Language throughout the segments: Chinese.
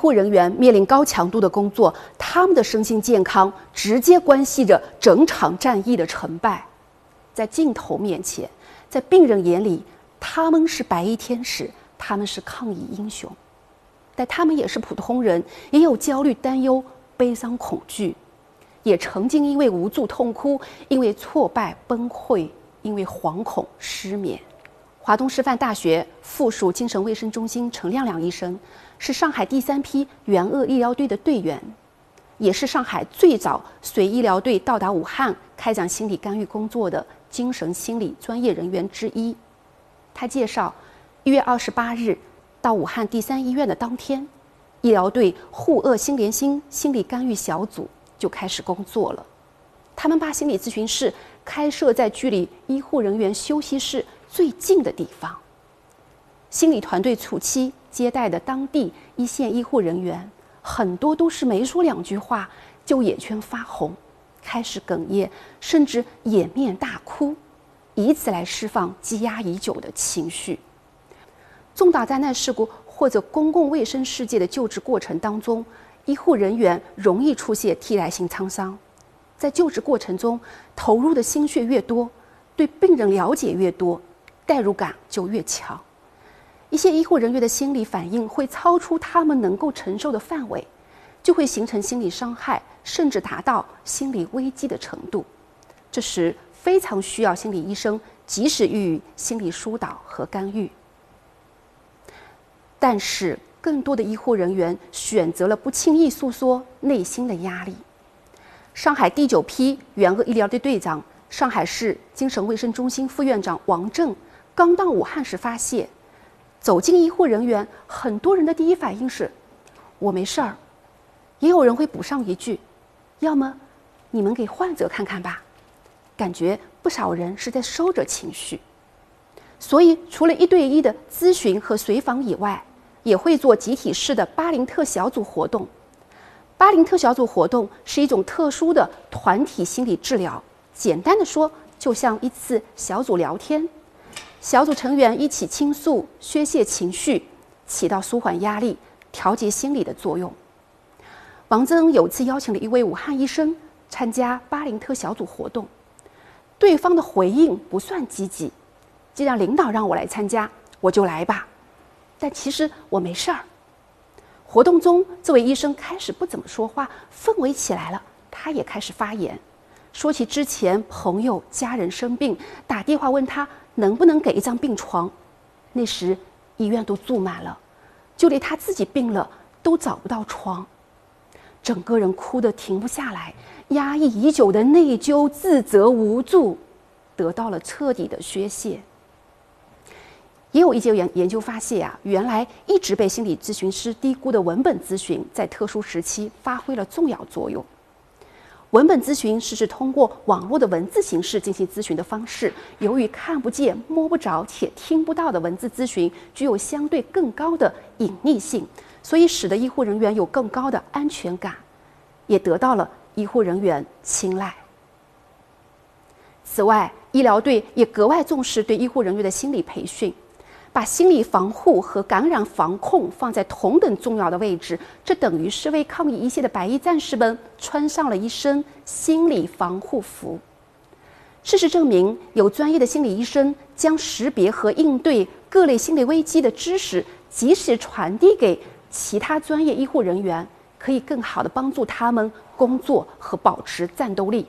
医护人员面临高强度的工作，他们的身心健康直接关系着整场战役的成败。在镜头面前，在病人眼里，他们是白衣天使，他们是抗疫英雄，但他们也是普通人，也有焦虑、担忧、悲伤、恐惧，也曾经因为无助痛哭，因为挫败崩溃，因为惶恐失眠。华东师范大学附属精神卫生中心陈亮亮医生是上海第三批援鄂医疗队的队员，也是上海最早随医疗队到达武汉开展心理干预工作的精神心理专业人员之一。他介绍，一月二十八日到武汉第三医院的当天，医疗队沪鄂心连心心理干预小组就开始工作了。他们把心理咨询室开设在距离医护人员休息室。最近的地方，心理团队初期接待的当地一线医护人员，很多都是没说两句话就眼圈发红，开始哽咽，甚至掩面大哭，以此来释放积压已久的情绪。重大灾难事故或者公共卫生事件的救治过程当中，医护人员容易出现替代性沧桑，在救治过程中投入的心血越多，对病人了解越多。代入感就越强，一些医护人员的心理反应会超出他们能够承受的范围，就会形成心理伤害，甚至达到心理危机的程度。这时非常需要心理医生及时予以心理疏导和干预。但是，更多的医护人员选择了不轻易诉说内心的压力。上海第九批援鄂医疗队队长、上海市精神卫生中心副院长王正。刚到武汉时，发现走进医护人员，很多人的第一反应是“我没事儿”，也有人会补上一句：“要么你们给患者看看吧。”感觉不少人是在收着情绪，所以除了一对一的咨询和随访以外，也会做集体式的巴林特小组活动。巴林特小组活动是一种特殊的团体心理治疗，简单的说，就像一次小组聊天。小组成员一起倾诉、宣泄情绪，起到舒缓压力、调节心理的作用。王增有次邀请了一位武汉医生参加巴林特小组活动，对方的回应不算积极。既然领导让我来参加，我就来吧。但其实我没事儿。活动中，这位医生开始不怎么说话，氛围起来了，他也开始发言，说起之前朋友、家人生病，打电话问他。能不能给一张病床？那时医院都住满了，就连他自己病了都找不到床，整个人哭得停不下来，压抑已久的内疚、自责、无助得到了彻底的宣泄。也有一些研研究发现啊，原来一直被心理咨询师低估的文本咨询，在特殊时期发挥了重要作用。文本咨询是指通过网络的文字形式进行咨询的方式。由于看不见、摸不着且听不到的文字咨询具有相对更高的隐匿性，所以使得医护人员有更高的安全感，也得到了医护人员青睐。此外，医疗队也格外重视对医护人员的心理培训。把心理防护和感染防控放在同等重要的位置，这等于是为抗疫一线的白衣战士们穿上了一身心理防护服。事实证明，有专业的心理医生将识别和应对各类心理危机的知识及时传递给其他专业医护人员，可以更好的帮助他们工作和保持战斗力。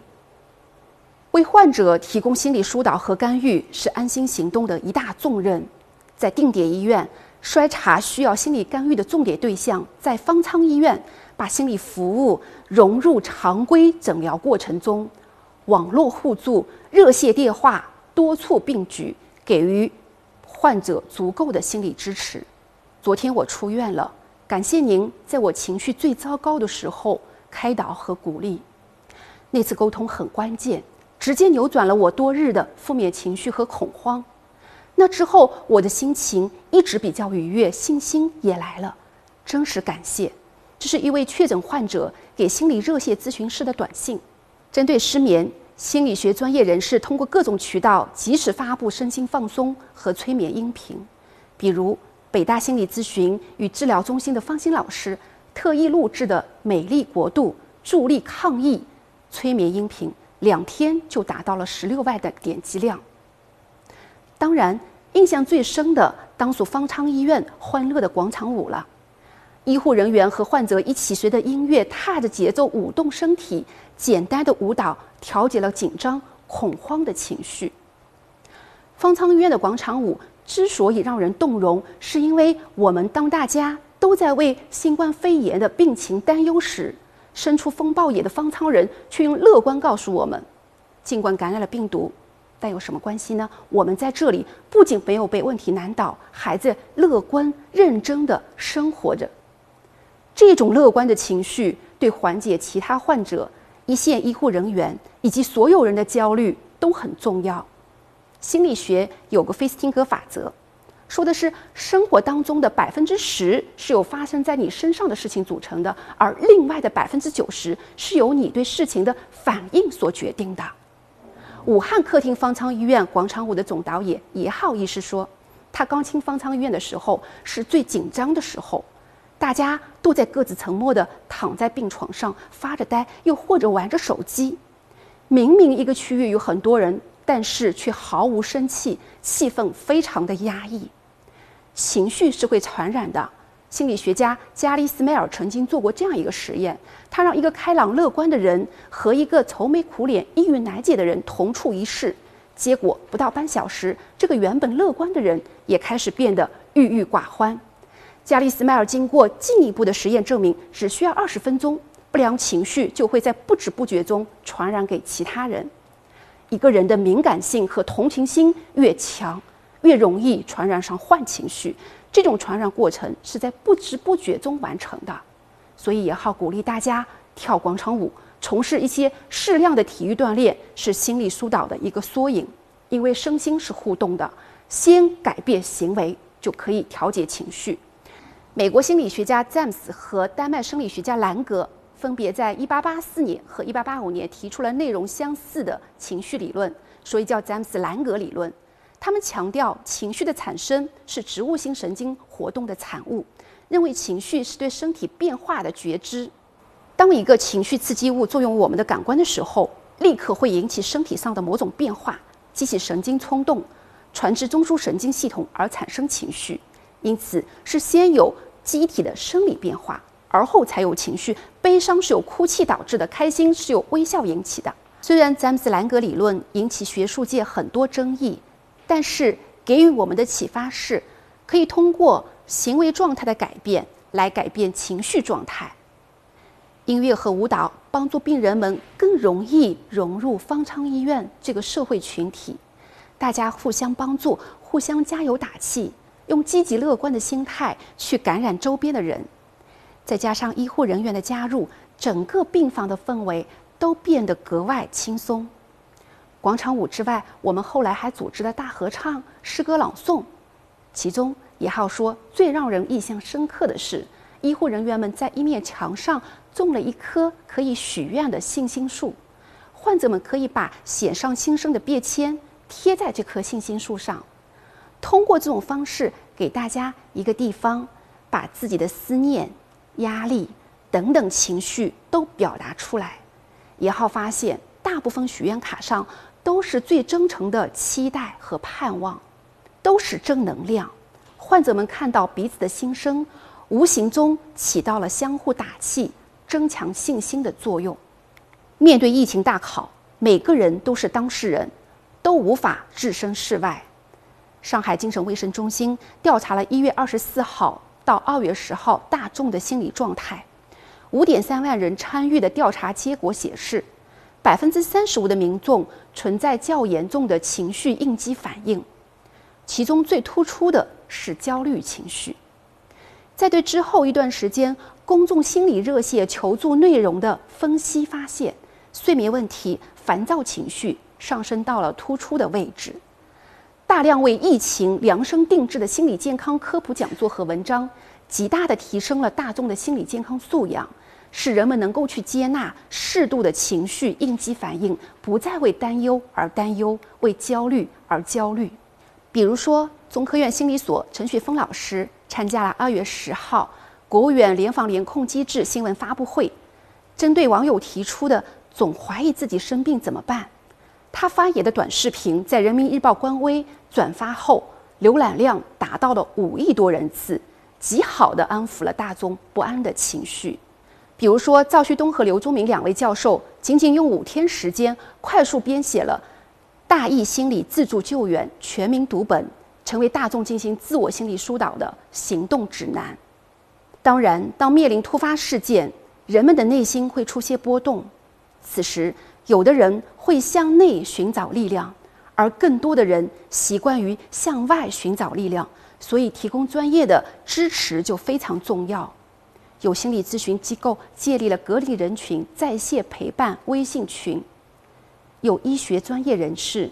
为患者提供心理疏导和干预是安心行动的一大重任。在定点医院筛查需要心理干预的重点对象，在方舱医院把心理服务融入常规诊疗过程中，网络互助、热线电话多处并举，给予患者足够的心理支持。昨天我出院了，感谢您在我情绪最糟糕的时候开导和鼓励。那次沟通很关键，直接扭转了我多日的负面情绪和恐慌。那之后，我的心情一直比较愉悦，信心也来了。真实感谢，这是一位确诊患者给心理热线咨询师的短信。针对失眠，心理学专业人士通过各种渠道及时发布身心放松和催眠音频。比如，北大心理咨询与治疗中心的方心老师特意录制的《美丽国度助力抗疫》催眠音频，两天就达到了十六万的点击量。当然，印象最深的当属方舱医院欢乐的广场舞了。医护人员和患者一起随着音乐踏着节奏舞动身体，简单的舞蹈调节了紧张恐慌的情绪。方舱医院的广场舞之所以让人动容，是因为我们当大家都在为新冠肺炎的病情担忧时，身处风暴野的方舱人却用乐观告诉我们：尽管感染了病毒，但有什么关系呢？我们在这里不仅没有被问题难倒，还在乐观认真的生活着。这种乐观的情绪对缓解其他患者、一线医护人员以及所有人的焦虑都很重要。心理学有个费斯汀格法则，说的是生活当中的百分之十是由发生在你身上的事情组成的，而另外的百分之九十是由你对事情的反应所决定的。武汉客厅方舱医院广场舞的总导演叶浩医师说，他刚进方舱医院的时候是最紧张的时候。大家都在各自沉默地躺在病床上发着呆，又或者玩着手机。明明一个区域有很多人，但是却毫无生气，气氛非常的压抑。情绪是会传染的。心理学家加利斯迈尔曾经做过这样一个实验：他让一个开朗乐观的人和一个愁眉苦脸、抑郁难解的人同处一室，结果不到半小时，这个原本乐观的人也开始变得郁郁寡欢。加利斯迈尔经过进一步的实验证明，只需要二十分钟，不良情绪就会在不知不觉中传染给其他人。一个人的敏感性和同情心越强，越容易传染上坏情绪。这种传染过程是在不知不觉中完成的。所以也好鼓励大家跳广场舞，从事一些适量的体育锻炼，是心理疏导的一个缩影。因为身心是互动的，先改变行为就可以调节情绪。美国心理学家詹姆斯和丹麦生理学家兰格分别在1884年和1885年提出了内容相似的情绪理论，所以叫詹姆斯兰格理论。他们强调情绪的产生是植物性神经活动的产物，认为情绪是对身体变化的觉知。当一个情绪刺激物作用我们的感官的时候，立刻会引起身体上的某种变化，激起神经冲动，传至中枢神经系统而产生情绪。因此，是先有机体的生理变化，而后才有情绪。悲伤是由哭泣导致的，开心是由微笑引起的。虽然詹姆斯兰格理论引起学术界很多争议，但是给予我们的启发是，可以通过行为状态的改变来改变情绪状态。音乐和舞蹈帮助病人们更容易融入方舱医院这个社会群体，大家互相帮助，互相加油打气。用积极乐观的心态去感染周边的人，再加上医护人员的加入，整个病房的氛围都变得格外轻松。广场舞之外，我们后来还组织了大合唱、诗歌朗诵。其中，也好说最让人印象深刻的是，医护人员们在一面墙上种了一棵可以许愿的信心树，患者们可以把写上心声的便签贴在这棵信心树上。通过这种方式，给大家一个地方，把自己的思念、压力等等情绪都表达出来。也好发现，大部分许愿卡上都是最真诚的期待和盼望，都是正能量。患者们看到彼此的心声，无形中起到了相互打气、增强信心的作用。面对疫情大考，每个人都是当事人，都无法置身事外。上海精神卫生中心调查了一月二十四号到二月十号大众的心理状态，五点三万人参与的调查结果显示，百分之三十五的民众存在较严重的情绪应激反应，其中最突出的是焦虑情绪。在对之后一段时间公众心理热线求助内容的分析发现，睡眠问题、烦躁情绪上升到了突出的位置。大量为疫情量身定制的心理健康科普讲座和文章，极大地提升了大众的心理健康素养，使人们能够去接纳适度的情绪应激反应，不再为担忧而担忧，为焦虑而焦虑。比如说，中科院心理所陈雪峰老师参加了二月十号国务院联防联控机制新闻发布会，针对网友提出的总怀疑自己生病怎么办，他发言的短视频在人民日报官微转发后，浏览量达到了五亿多人次，极好的安抚了大众不安的情绪。比如说，赵旭东和刘忠明两位教授仅仅用五天时间，快速编写了《大义心理自助救援全民读本》，成为大众进行自我心理疏导的行动指南。当然，当面临突发事件，人们的内心会出现波动，此时，有的人会向内寻找力量，而更多的人习惯于向外寻找力量。所以，提供专业的支持就非常重要。有心理咨询机构建立了隔离人群在线陪伴微信群，有医学专业人士、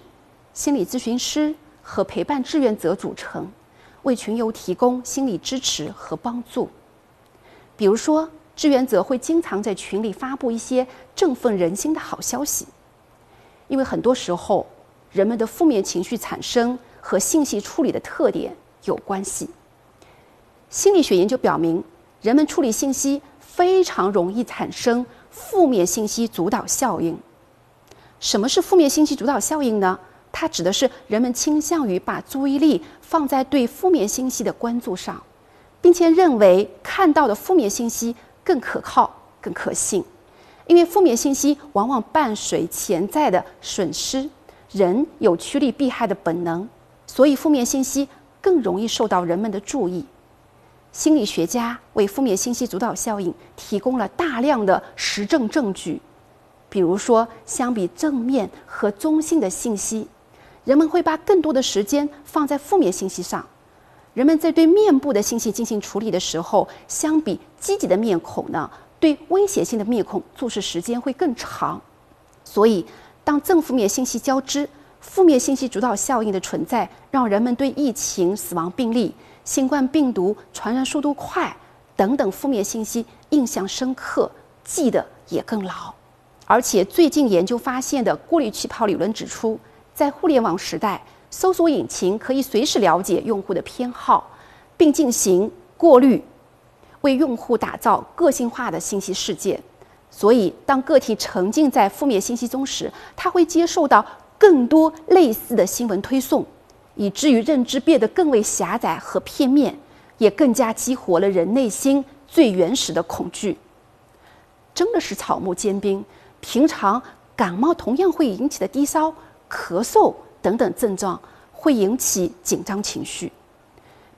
心理咨询师和陪伴志愿者组成，为群友提供心理支持和帮助。比如说，志愿者会经常在群里发布一些振奋人心的好消息，因为很多时候人们的负面情绪产生和信息处理的特点有关系。心理学研究表明。人们处理信息非常容易产生负面信息主导效应。什么是负面信息主导效应呢？它指的是人们倾向于把注意力放在对负面信息的关注上，并且认为看到的负面信息更可靠、更可信。因为负面信息往往伴随潜在的损失，人有趋利避害的本能，所以负面信息更容易受到人们的注意。心理学家为负面信息主导效应提供了大量的实证证据，比如说，相比正面和中性的信息，人们会把更多的时间放在负面信息上。人们在对面部的信息进行处理的时候，相比积极的面孔呢，对危险性的面孔注视时间会更长。所以，当正负面信息交织，负面信息主导效应的存在，让人们对疫情死亡病例。新冠病毒传染速度快等等负面信息印象深刻，记得也更牢。而且最近研究发现的过滤气泡理论指出，在互联网时代，搜索引擎可以随时了解用户的偏好，并进行过滤，为用户打造个性化的信息世界。所以，当个体沉浸在负面信息中时，他会接受到更多类似的新闻推送。以至于认知变得更为狭窄和片面，也更加激活了人内心最原始的恐惧。真的是草木皆兵，平常感冒同样会引起的低烧、咳嗽等等症状，会引起紧张情绪。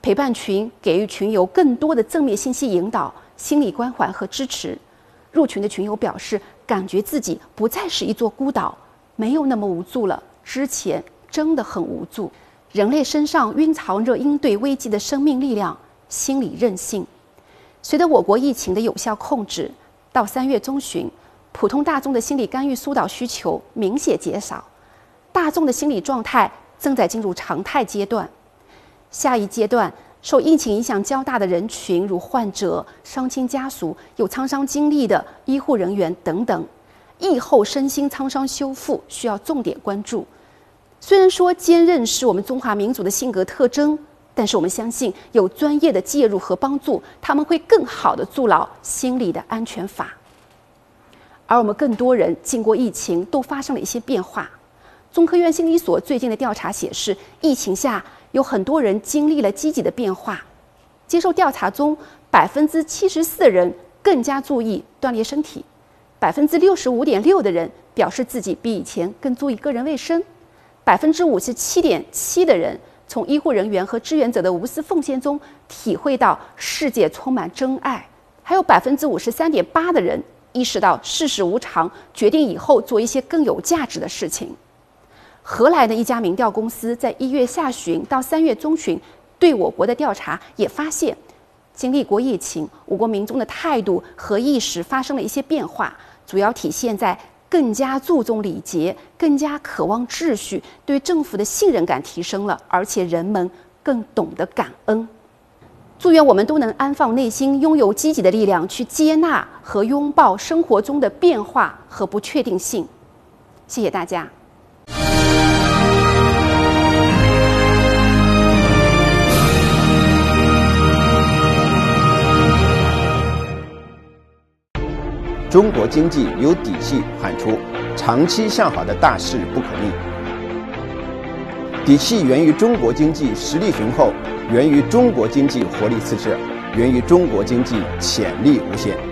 陪伴群给予群友更多的正面信息引导、心理关怀和支持。入群的群友表示，感觉自己不再是一座孤岛，没有那么无助了。之前真的很无助。人类身上蕴藏着应对危机的生命力量、心理韧性。随着我国疫情的有效控制，到三月中旬，普通大众的心理干预疏导需求明显减少，大众的心理状态正在进入常态阶段。下一阶段，受疫情影响较大的人群，如患者、伤亲家属、有创伤经历的医护人员等等，疫后身心创伤修复需要重点关注。虽然说坚韧是我们中华民族的性格特征，但是我们相信有专业的介入和帮助，他们会更好的筑牢心理的安全阀。而我们更多人经过疫情都发生了一些变化。中科院心理所最近的调查显示，疫情下有很多人经历了积极的变化。接受调查中，百分之七十四的人更加注意锻炼身体，百分之六十五点六的人表示自己比以前更注意个人卫生。百分之五十七点七的人从医护人员和志愿者的无私奉献中体会到世界充满真爱，还有百分之五十三点八的人意识到世事无常，决定以后做一些更有价值的事情。荷兰的一家民调公司在一月下旬到三月中旬对我国的调查也发现，经历过疫情，我国民众的态度和意识发生了一些变化，主要体现在。更加注重礼节，更加渴望秩序，对政府的信任感提升了，而且人们更懂得感恩。祝愿我们都能安放内心，拥有积极的力量，去接纳和拥抱生活中的变化和不确定性。谢谢大家。中国经济有底气喊出长期向好的大势不可逆。底气源于中国经济实力雄厚，源于中国经济活力四射，源于中国经济潜力无限。